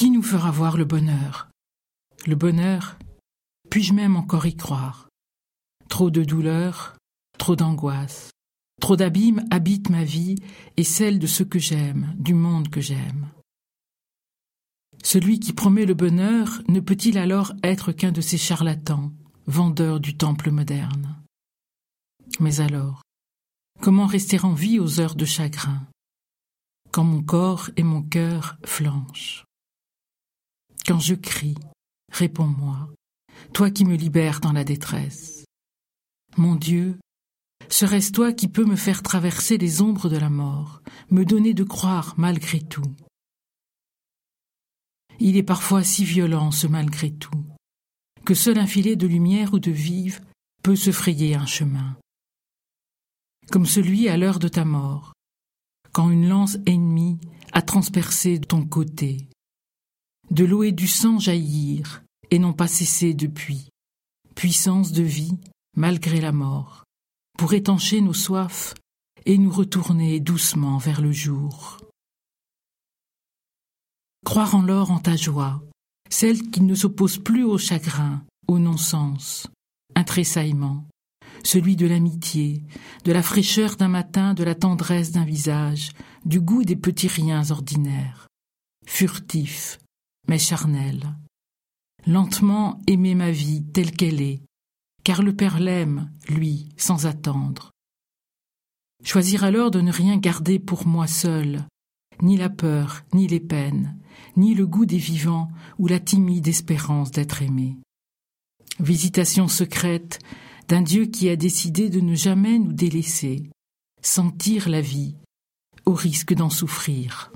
Qui nous fera voir le bonheur? Le bonheur, puis-je même encore y croire? Trop de douleur, trop d'angoisse, trop d'abîmes habitent ma vie et celle de ceux que j'aime, du monde que j'aime. Celui qui promet le bonheur ne peut-il alors être qu'un de ces charlatans, vendeurs du temple moderne? Mais alors, comment rester en vie aux heures de chagrin, quand mon corps et mon cœur flanchent Quand je crie, réponds-moi, toi qui me libères dans la détresse. Mon Dieu, serait-ce toi qui peux me faire traverser les ombres de la mort, me donner de croire malgré tout? Il est parfois si violent ce malgré tout, que seul un filet de lumière ou de vive peut se frayer un chemin. Comme celui à l'heure de ta mort, quand une lance ennemie a transpercé ton côté. De l'eau et du sang jaillir, et n'ont pas cessé depuis, puissance de vie malgré la mort, pour étancher nos soifs et nous retourner doucement vers le jour. Croire en l'or en ta joie, celle qui ne s'oppose plus au chagrin, au non-sens, un tressaillement, celui de l'amitié, de la fraîcheur d'un matin, de la tendresse d'un visage, du goût des petits riens ordinaires, furtif, mais charnel. Lentement aimer ma vie telle qu'elle est, car le Père l'aime, lui, sans attendre. Choisir alors de ne rien garder pour moi seul, ni la peur, ni les peines, ni le goût des vivants ou la timide espérance d'être aimé. Visitation secrète d'un Dieu qui a décidé de ne jamais nous délaisser, sentir la vie, au risque d'en souffrir.